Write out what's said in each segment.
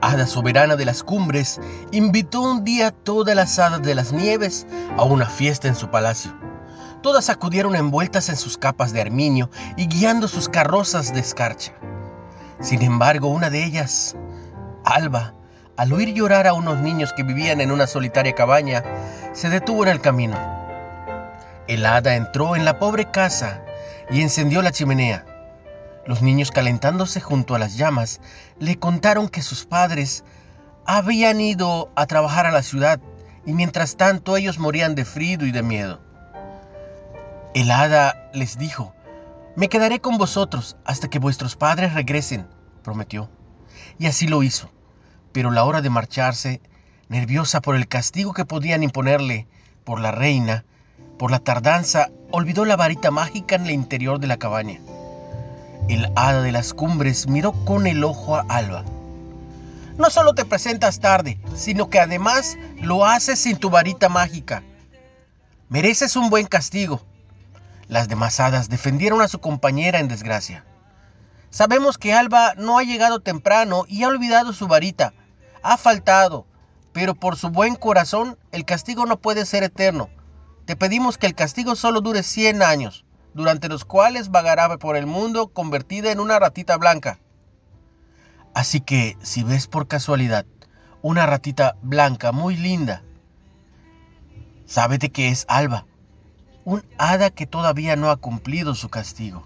hada soberana de las cumbres invitó un día a todas las hadas de las nieves a una fiesta en su palacio. Todas acudieron envueltas en sus capas de armiño y guiando sus carrozas de escarcha. Sin embargo, una de ellas, Alba, al oír llorar a unos niños que vivían en una solitaria cabaña, se detuvo en el camino. El hada entró en la pobre casa y encendió la chimenea. Los niños calentándose junto a las llamas le contaron que sus padres habían ido a trabajar a la ciudad y mientras tanto ellos morían de frío y de miedo. El hada les dijo, me quedaré con vosotros hasta que vuestros padres regresen, prometió. Y así lo hizo. Pero la hora de marcharse, nerviosa por el castigo que podían imponerle por la reina, por la tardanza, olvidó la varita mágica en el interior de la cabaña. El hada de las cumbres miró con el ojo a Alba. No solo te presentas tarde, sino que además lo haces sin tu varita mágica. Mereces un buen castigo. Las demás hadas defendieron a su compañera en desgracia. Sabemos que Alba no ha llegado temprano y ha olvidado su varita. Ha faltado, pero por su buen corazón el castigo no puede ser eterno. Te pedimos que el castigo solo dure 100 años durante los cuales vagará por el mundo convertida en una ratita blanca. Así que si ves por casualidad una ratita blanca muy linda, sábete que es Alba, un hada que todavía no ha cumplido su castigo.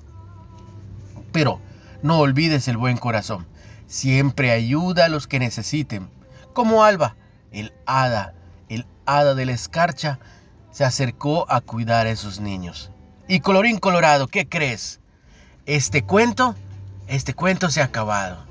Pero no olvides el buen corazón, siempre ayuda a los que necesiten, como Alba, el hada, el hada de la escarcha, se acercó a cuidar a esos niños. Y colorín colorado, ¿qué crees? Este cuento, este cuento se ha acabado.